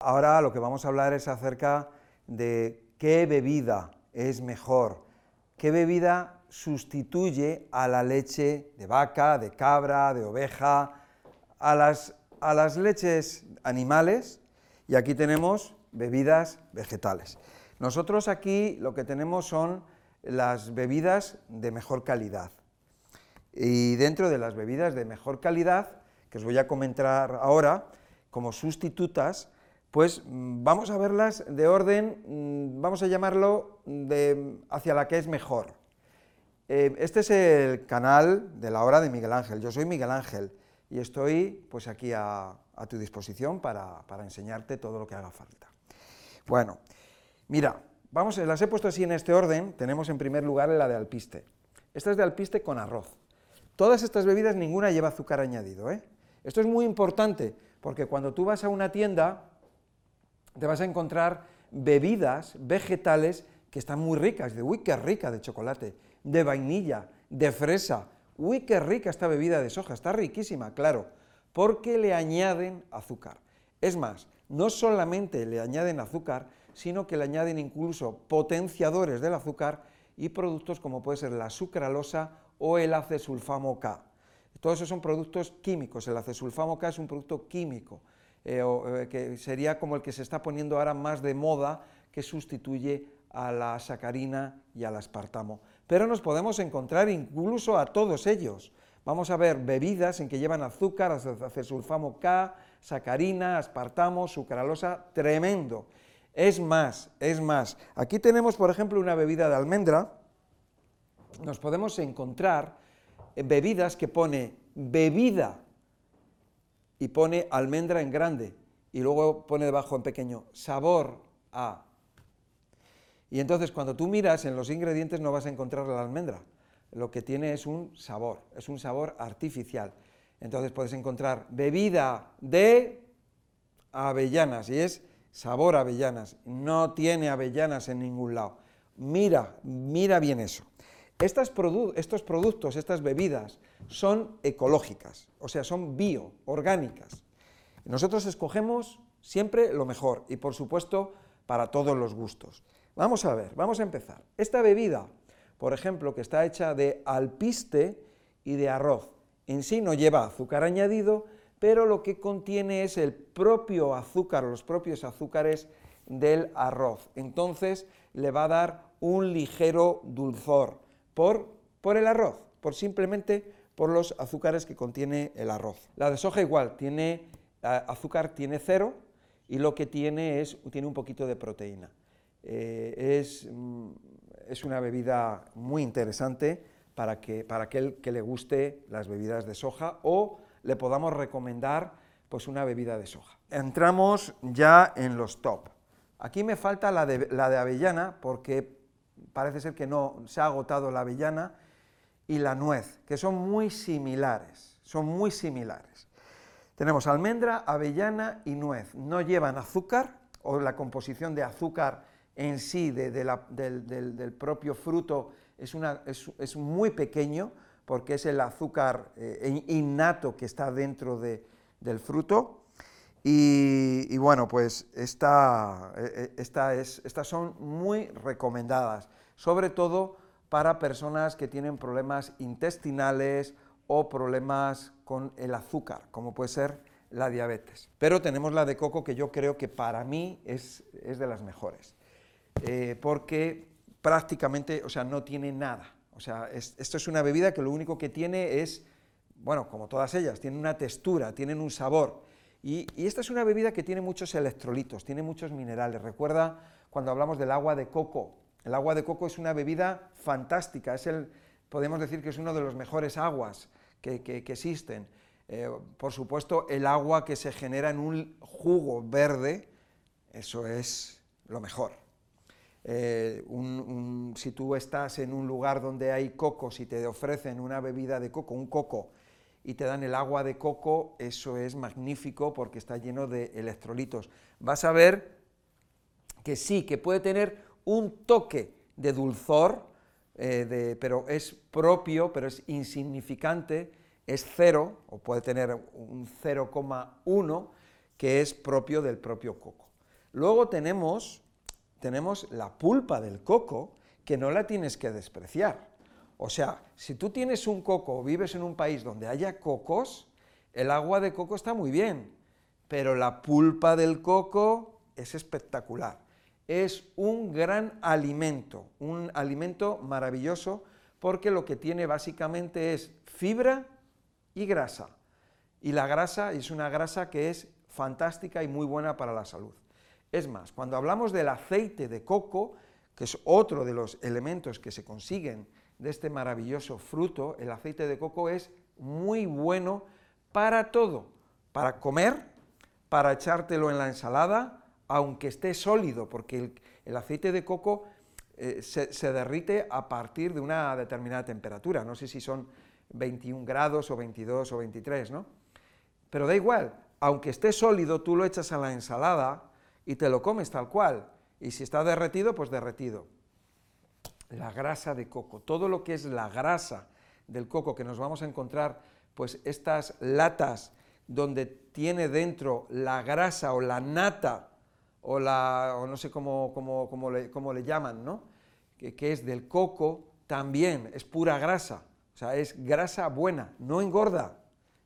Ahora lo que vamos a hablar es acerca de qué bebida es mejor, qué bebida sustituye a la leche de vaca, de cabra, de oveja, a las, a las leches animales y aquí tenemos bebidas vegetales. Nosotros aquí lo que tenemos son las bebidas de mejor calidad. Y dentro de las bebidas de mejor calidad, que os voy a comentar ahora, como sustitutas, pues mm, vamos a verlas de orden, mm, vamos a llamarlo hacia la que es mejor. Eh, este es el canal de la hora de Miguel Ángel. Yo soy Miguel Ángel y estoy pues aquí a, tu disposición para, para, enseñarte todo lo que haga falta. Bueno, mira, vamos, las he puesto así en este orden. Tenemos en primer lugar la de alpiste. Esta es de alpiste con arroz. Todas estas bebidas, ninguna lleva azúcar añadido. ¿eh? Esto es muy importante, porque cuando tú vas a una tienda, te vas a encontrar bebidas vegetales que están muy ricas, de uy, qué rica de chocolate, de vainilla, de fresa, uy, qué rica esta bebida de soja, está riquísima, claro, porque le añaden azúcar. Es más, no solamente le añaden azúcar, sino que le añaden incluso potenciadores del azúcar y productos como puede ser la sucralosa o el acesulfamo K. Todos esos son productos químicos, el acesulfamo K es un producto químico, eh, eh, que sería como el que se está poniendo ahora más de moda, que sustituye a la sacarina y al aspartamo. Pero nos podemos encontrar incluso a todos ellos. Vamos a ver bebidas en que llevan azúcar, acesulfamo K, sacarina, aspartamo, sucralosa, tremendo. Es más, es más. Aquí tenemos, por ejemplo, una bebida de almendra, nos podemos encontrar bebidas que pone bebida y pone almendra en grande y luego pone debajo en pequeño sabor a. Y entonces cuando tú miras en los ingredientes no vas a encontrar la almendra, lo que tiene es un sabor, es un sabor artificial. Entonces puedes encontrar bebida de avellanas y es sabor avellanas, no tiene avellanas en ningún lado. Mira, mira bien eso estos productos, estas bebidas, son ecológicas, o sea, son bio, orgánicas. Nosotros escogemos siempre lo mejor y, por supuesto, para todos los gustos. Vamos a ver, vamos a empezar. Esta bebida, por ejemplo, que está hecha de alpiste y de arroz, en sí no lleva azúcar añadido, pero lo que contiene es el propio azúcar, los propios azúcares del arroz. Entonces le va a dar un ligero dulzor por, el arroz, por simplemente por los azúcares que contiene el arroz. La de soja igual, tiene azúcar tiene cero y lo que tiene es tiene un poquito de proteína. Eh, es, mm, es, una bebida muy interesante para, que, para aquel que le guste las bebidas de soja o le podamos recomendar pues una bebida de soja. Entramos ya en los top. Aquí me falta la de, la de avellana porque parece ser que no se ha agotado la avellana y la nuez, que son muy similares, son muy similares. Tenemos almendra, avellana y nuez. No llevan azúcar, o la composición de azúcar en sí del, propio fruto es, muy pequeño, porque es el azúcar eh, innato que está dentro del fruto. Y, bueno, pues esta, eh, eh, estas son muy recomendadas sobre todo para personas que tienen problemas intestinales o problemas con el azúcar, como puede ser la diabetes. Pero tenemos la de coco que yo creo que para mí es, de las mejores, eh, porque prácticamente, o sea, no tiene nada. O sea, esto es una bebida que lo único que tiene es, bueno, como todas ellas, tiene una textura, tienen un sabor. Y, esta es una bebida que tiene muchos electrolitos, tiene muchos minerales. Recuerda cuando hablamos del agua de coco, el agua de coco es una bebida fantástica, es el, podemos decir que es uno de los mejores aguas que, existen. Eh, por supuesto, el agua que se genera en un jugo verde, eso es lo mejor. Eh, si tú estás en un lugar donde hay cocos y te ofrecen una bebida de coco, un coco, y te dan el agua de coco, eso es magnífico porque está lleno de electrolitos. Vas a ver que sí, que puede tener un toque de dulzor, eh, pero es propio, pero es insignificante, es cero, o puede tener un 0,1, que es propio del propio coco. Luego tenemos, tenemos la pulpa del coco, que no la tienes que despreciar. O sea, si tú tienes un coco o vives en un país donde haya cocos, el agua de coco está muy bien, pero la pulpa del coco es espectacular. Es un gran alimento, un alimento maravilloso porque lo que tiene básicamente es fibra y grasa. Y la grasa es una grasa que es fantástica y muy buena para la salud. Es más, cuando hablamos del aceite de coco, que es otro de los elementos que se consiguen de este maravilloso fruto, el aceite de coco es muy bueno para todo, para comer, para echártelo en la ensalada, aunque esté sólido, porque el, aceite de coco eh, se, se, derrite a partir de una determinada temperatura, no sé si son 21 grados o 22 o 23, ¿no? Pero da igual, aunque esté sólido, tú lo echas a la ensalada y te lo comes tal cual, y si está derretido, pues derretido. La grasa de coco, todo lo que es la grasa del coco que nos vamos a encontrar, pues estas latas donde tiene dentro la grasa o la nata, o, la, o no sé cómo, cómo, le, llaman, ¿no? Que, que es del coco, también es pura grasa, o sea, es grasa buena, no engorda,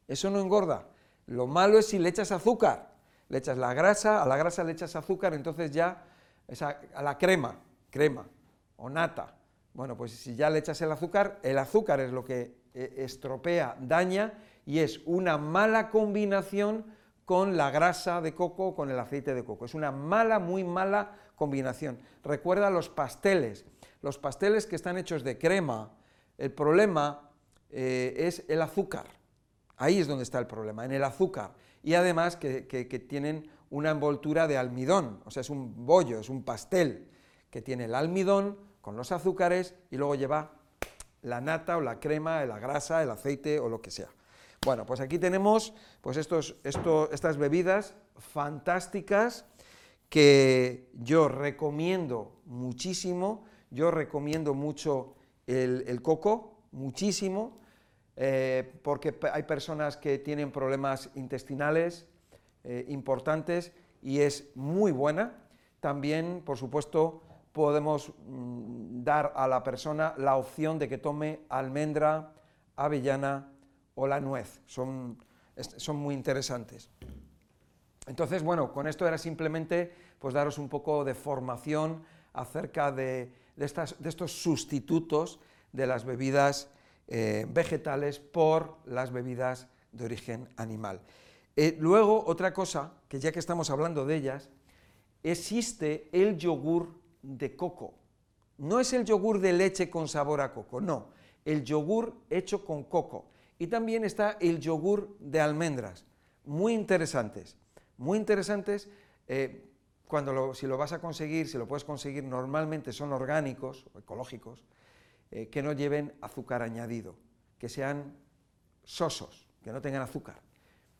eso no engorda. Lo malo es si le echas azúcar, le echas la grasa, a la grasa le echas azúcar, entonces ya a la crema, crema o nata. Bueno, pues si ya le echas el azúcar, el azúcar es lo que eh, estropea, daña y es una mala combinación con la grasa de coco o con el aceite de coco. Es una mala, muy mala combinación. Recuerda los pasteles. Los pasteles que están hechos de crema, el problema eh, es el azúcar. Ahí es donde está el problema, en el azúcar. Y además que tienen una envoltura de almidón, o sea, es un bollo, es un pastel que tiene el almidón con los azúcares y luego lleva la nata o la crema, la grasa, el aceite o lo que sea. Bueno, pues aquí tenemos pues estos, estas bebidas fantásticas que yo recomiendo muchísimo, yo recomiendo mucho el, coco, muchísimo, eh, porque hay personas que tienen problemas intestinales, eh, importantes y es muy buena. También, por supuesto, podemos mm, dar a la persona la opción de que tome almendra, avellana o la nuez. Son, son muy interesantes. Entonces, bueno, con esto era simplemente pues daros un poco de formación acerca de, estas, de estos sustitutos de las bebidas eh, vegetales por las bebidas de origen animal. Eh, luego, otra cosa, que ya que estamos hablando de ellas, existe el yogur de coco. No es el yogur de leche con sabor a coco, no, el yogur hecho con coco. Y también está el yogur de almendras, muy interesantes, muy interesantes. Eh, cuando si lo vas a conseguir, si lo puedes conseguir, normalmente son orgánicos o ecológicos, eh, que no lleven azúcar añadido, que sean sosos, que no tengan azúcar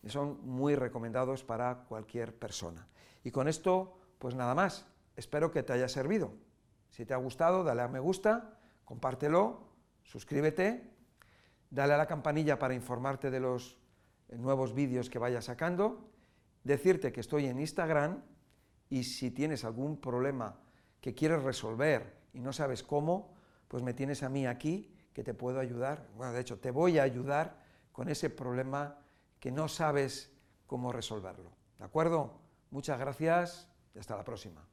son muy recomendados para cualquier persona. Y con esto, pues nada más, espero que te haya servido. Si te ha gustado, dale a me gusta, compártelo, suscríbete, dale a la campanilla para informarte de los nuevos vídeos que vaya sacando, decirte que estoy en Instagram y si tienes algún problema que quieres resolver y no sabes cómo, pues me tienes a mí aquí que te puedo ayudar. Bueno, de hecho, te voy a ayudar con ese problema que no sabes cómo resolverlo. ¿De acuerdo? Muchas gracias y hasta la próxima.